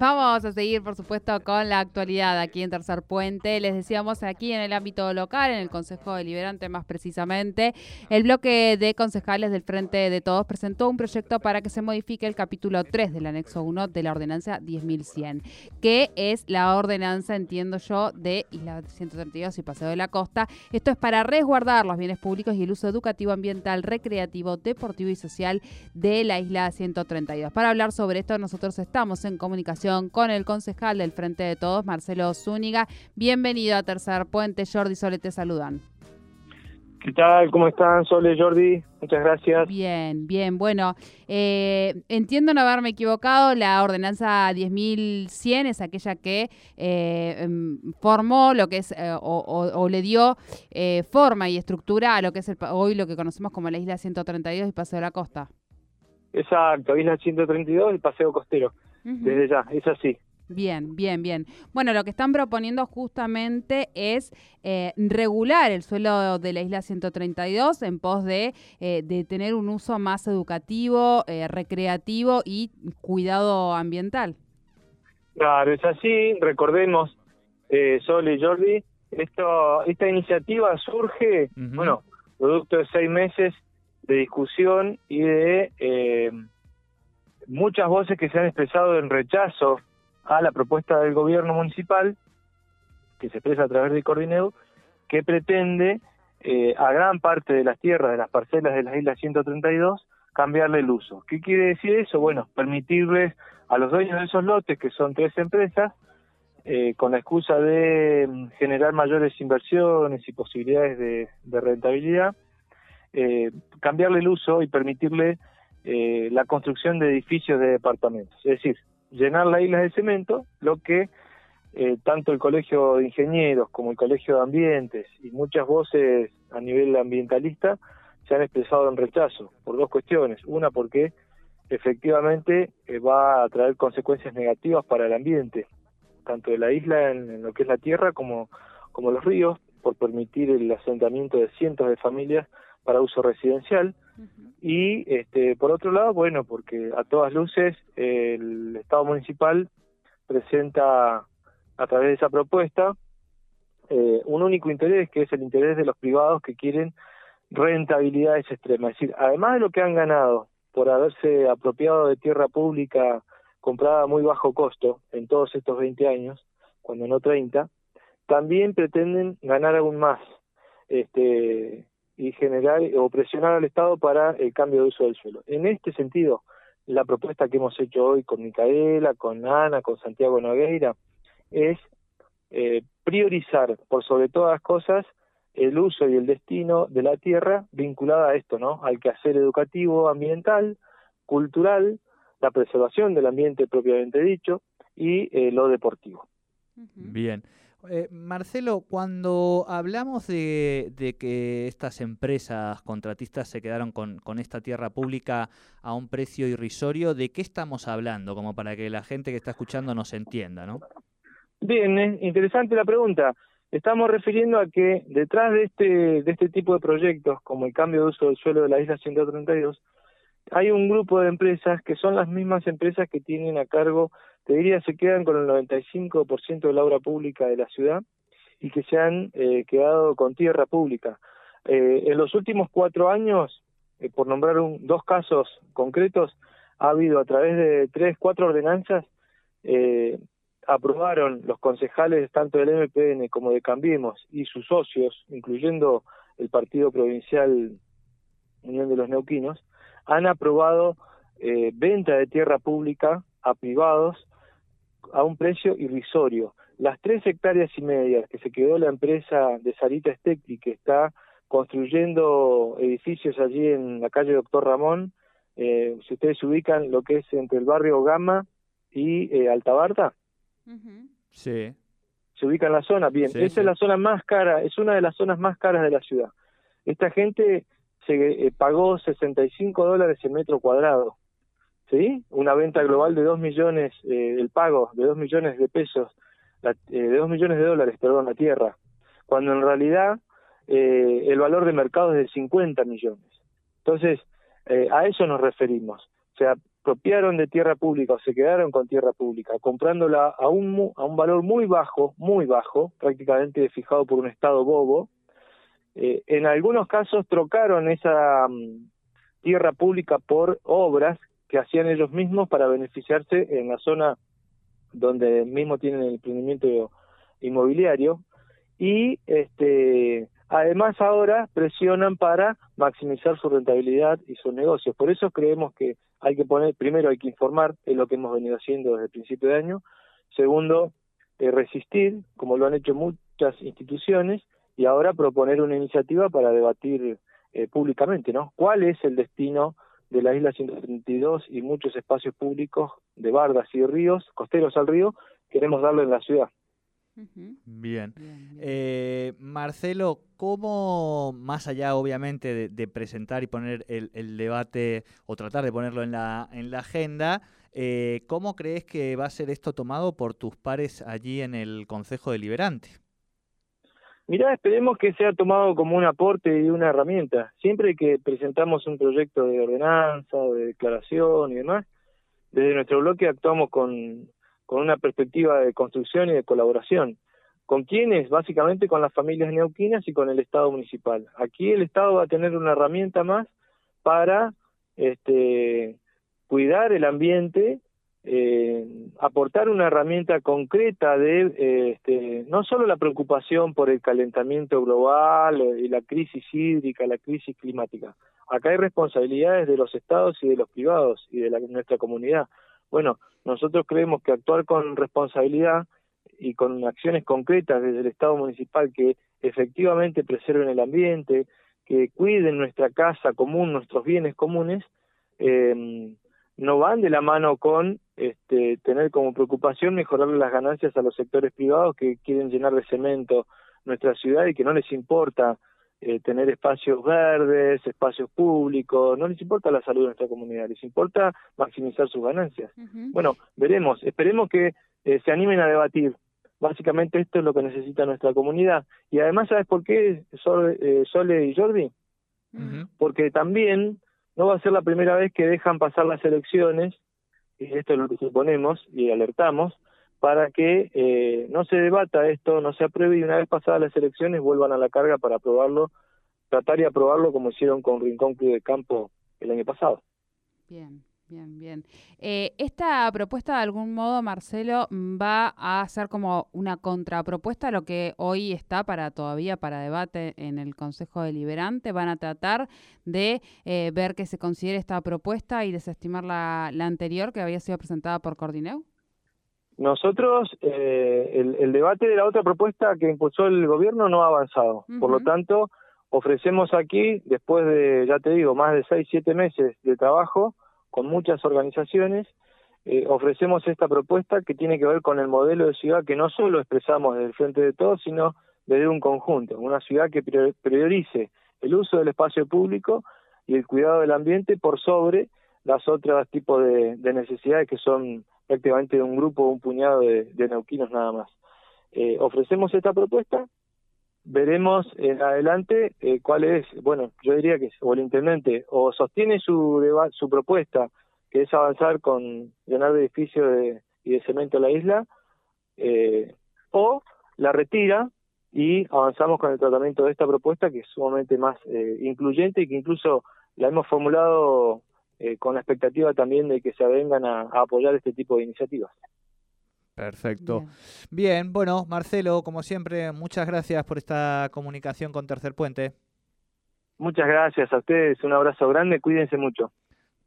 Vamos a seguir, por supuesto, con la actualidad aquí en Tercer Puente. Les decíamos aquí en el ámbito local, en el Consejo Deliberante más precisamente, el bloque de concejales del Frente de Todos presentó un proyecto para que se modifique el capítulo 3 del anexo 1 de la ordenanza 10.100, que es la ordenanza, entiendo yo, de Isla 132 y Paseo de la Costa. Esto es para resguardar los bienes públicos y el uso educativo, ambiental, recreativo, deportivo y social de la Isla 132. Para hablar sobre esto, nosotros estamos en comunicación con el concejal del Frente de Todos, Marcelo Zúñiga. Bienvenido a Tercer Puente. Jordi Sole te saludan. ¿Qué tal? ¿Cómo están, Sole, Jordi? Muchas gracias. Bien, bien. Bueno, eh, entiendo no haberme equivocado. La ordenanza 10.100 es aquella que eh, em, formó lo que es, eh, o, le dio forma y estructura a lo que es hoy lo que conocemos como la Isla 132 y Paseo de la Costa. Exacto, Isla 132 y Paseo Costero desde ya, es así. Bien, bien, bien. Bueno, lo que están proponiendo justamente es eh, regular el suelo de la isla 132 en pos de, eh, de tener un uso más educativo, eh, recreativo y cuidado ambiental. Claro, es así. Recordemos, eh, Sol y Jordi, esto, esta iniciativa surge, bueno, producto de seis meses de discusión y de muchas voces que se han expresado en rechazo a la propuesta del gobierno municipal, que se expresa a través de Cordineu, que pretende eh, a gran parte de las tierras, de las parcelas de la isla 132, cambiarle el uso. ¿Qué quiere decir eso? Bueno, permitirles a los dueños de esos lotes, que son tres empresas, eh, con la excusa de mm, generar mayores inversiones y posibilidades de, rentabilidad, eh, cambiarle el uso y permitirle eh, la construcción de edificios de departamentos. Es decir, llenar la isla de cemento, lo que eh, tanto el Colegio de Ingenieros como el Colegio de Ambientes y muchas voces a nivel ambientalista se han expresado en rechazo por dos cuestiones. Una, porque efectivamente eh, va a traer consecuencias negativas para el ambiente, tanto de la isla en, lo que es la tierra como, como los ríos, por permitir el asentamiento de cientos de familias para uso residencial. Y este, por otro lado, bueno, porque a todas luces el Estado municipal presenta a través de esa propuesta eh, un único interés, que es el interés de los privados que quieren rentabilidades extremas. Es decir, además de lo que han ganado por haberse apropiado de tierra pública comprada a muy bajo costo en todos estos 20 años, cuando no 30, también pretenden ganar aún más. Este, y generar o presionar al Estado para el cambio de uso del suelo. En este sentido, la propuesta que hemos hecho hoy con Micaela, con Ana, con Santiago Nogueira, es eh, priorizar por sobre todas las cosas el uso y el destino de la tierra vinculada a esto, ¿no? Al quehacer educativo, ambiental, cultural, la preservación del ambiente propiamente dicho y eh, lo deportivo. Bien. Eh, Marcelo, cuando hablamos de, que estas empresas contratistas se quedaron con, esta tierra pública a un precio irrisorio, ¿de qué estamos hablando? Como para que la gente que está escuchando nos entienda, ¿no? Bien, es interesante la pregunta. Estamos refiriendo a que detrás de este, de este tipo de proyectos, como el cambio de uso del suelo de la isla 132, hay un grupo de empresas que son las mismas empresas que tienen a cargo te diría se quedan con el 95% de la obra pública de la ciudad y que se han eh, quedado con tierra pública. Eh, en los últimos cuatro años, eh, por nombrar dos casos concretos, ha habido a través de tres, cuatro ordenanzas, aprobaron los concejales tanto del MPN como de Cambiemos y sus socios, incluyendo el Partido Provincial Unión de los Neuquinos, han aprobado venta de tierra pública a privados a un precio irrisorio. Las tres hectáreas y media que se quedó la empresa de Sarita Stecti, que está construyendo edificios allí en la calle Doctor Ramón, eh, si ustedes se ubican lo que es entre el barrio Gama y eh, Altabarta. Sí. Se ubica en la zona, bien, esa es la zona más cara, es una de las zonas más caras de la ciudad. Esta gente se eh, pagó 65 dólares el metro cuadrado ¿sí? Una venta global de 2 millones, eh, el pago de 2 millones de pesos, eh, de 2 millones de dólares, perdón, la tierra, cuando en realidad eh, el valor de mercado es de 50 millones. Entonces, a eso nos referimos. O sea, apropiaron de tierra pública o se quedaron con tierra pública, comprándola a un, a un valor muy bajo, muy bajo, prácticamente fijado por un Estado bobo, eh, en algunos casos trocaron esa mm, tierra pública por obras que hacían ellos mismos para beneficiarse en la zona donde mismo tienen el emprendimiento inmobiliario y este además ahora presionan para maximizar su rentabilidad y sus negocios. Por eso creemos que hay que poner, primero hay que informar, es lo que hemos venido haciendo desde el principio de año, segundo, eh, resistir, como lo han hecho muchas instituciones, y ahora proponer una iniciativa para debatir eh, públicamente, ¿no? ¿Cuál es el destino de la isla 132 y muchos espacios públicos de bardas y ríos, costeros al río, queremos darle en la ciudad? Bien. Eh, Marcelo, ¿cómo, más allá obviamente de, presentar y poner el, debate o tratar de ponerlo en la, en la agenda, eh, ¿cómo crees que va a ser esto tomado por tus pares allí en el Consejo Deliberante? Mirá, esperemos que sea tomado como un aporte y una herramienta. Siempre que presentamos un proyecto de ordenanza de declaración y demás, desde nuestro bloque actuamos con, con una perspectiva de construcción y de colaboración. ¿Con quiénes? Básicamente con las familias neuquinas y con el Estado municipal. Aquí el Estado va a tener una herramienta más para este, cuidar el ambiente eh, aportar una herramienta concreta de eh, este, no solo la preocupación por el calentamiento global eh, y la crisis hídrica, la crisis climática. Acá hay responsabilidades de los estados y de los privados y de la, nuestra comunidad. Bueno, nosotros creemos que actuar con responsabilidad y con acciones concretas desde el Estado municipal que efectivamente preserven el ambiente, que cuiden nuestra casa común, nuestros bienes comunes, eh, no van de la mano con este, tener como preocupación mejorar las ganancias a los sectores privados que quieren llenar de cemento nuestra ciudad y que no les importa eh, tener espacios verdes, espacios públicos, no les importa la salud de nuestra comunidad, les importa maximizar sus ganancias. Bueno, veremos, esperemos que eh, se animen a debatir. Básicamente esto es lo que necesita nuestra comunidad. Y además, ¿sabes por qué, eh, Sole y Jordi? Porque también no va a ser la primera vez que dejan pasar las elecciones, y esto es lo que suponemos y alertamos, para que eh, no se debata esto, no se apruebe y una vez pasadas las elecciones vuelvan a la carga para aprobarlo, tratar y aprobarlo como hicieron con Rincón Club de Campo el año pasado. Bien. Bien, bien. Eh, esta propuesta, de algún modo, Marcelo, va a ser como una contrapropuesta a lo que hoy está para todavía para debate en el Consejo Deliberante. Van a tratar de eh, ver que se considere esta propuesta y desestimar la, la anterior que había sido presentada por Cordineu. Nosotros, eh, el, el, debate de la otra propuesta que impulsó el gobierno no ha avanzado. Por lo tanto, ofrecemos aquí, después de, ya te digo, más de seis, siete meses de trabajo, con muchas organizaciones, eh, ofrecemos esta propuesta que tiene que ver con el modelo de ciudad que no solo expresamos desde el Frente de Todos, sino desde un conjunto, una ciudad que priorice el uso del espacio público y el cuidado del ambiente por sobre las otras tipos de, necesidades que son prácticamente de un grupo, un puñado de, de neuquinos nada más. Eh, ofrecemos esta propuesta, veremos en adelante eh, cuál es, bueno, yo diría que o el intendente o sostiene su su propuesta, que es avanzar con llenar de edificios de, y de cemento la isla, eh, o la retira y avanzamos con el tratamiento de esta propuesta que es sumamente más eh, incluyente y que incluso la hemos formulado con la expectativa también de que se vengan a apoyar este tipo de iniciativas. Perfecto. Bien. bueno, Marcelo, como siempre, muchas gracias por esta comunicación con Tercer Puente. Muchas gracias a ustedes, un abrazo grande, cuídense mucho.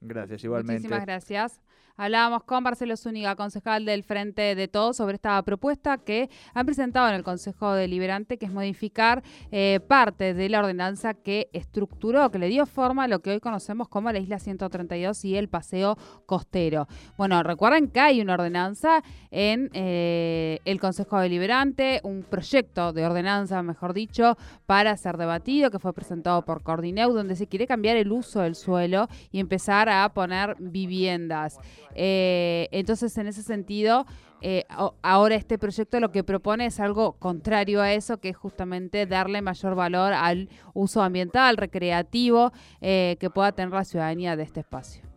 Gracias, igualmente. Muchísimas gracias. Hablábamos con Marcelo Zúñiga, concejal del Frente de Todos, sobre esta propuesta que han presentado en el Consejo Deliberante, que es modificar eh, parte de la ordenanza que estructuró, que le dio forma a lo que hoy conocemos como la Isla 132 y el Paseo Costero. Bueno, recuerden que hay una ordenanza en eh, el Consejo Deliberante, un proyecto de ordenanza, mejor dicho, para ser debatido, que fue presentado por Cordineu, donde se quiere cambiar el uso del suelo y empezar a poner viviendas. Eh, entonces, en ese sentido, eh, ahora este proyecto lo que propone es algo contrario a eso, que es justamente darle mayor valor al uso ambiental, recreativo, eh, que pueda tener la ciudadanía de este espacio.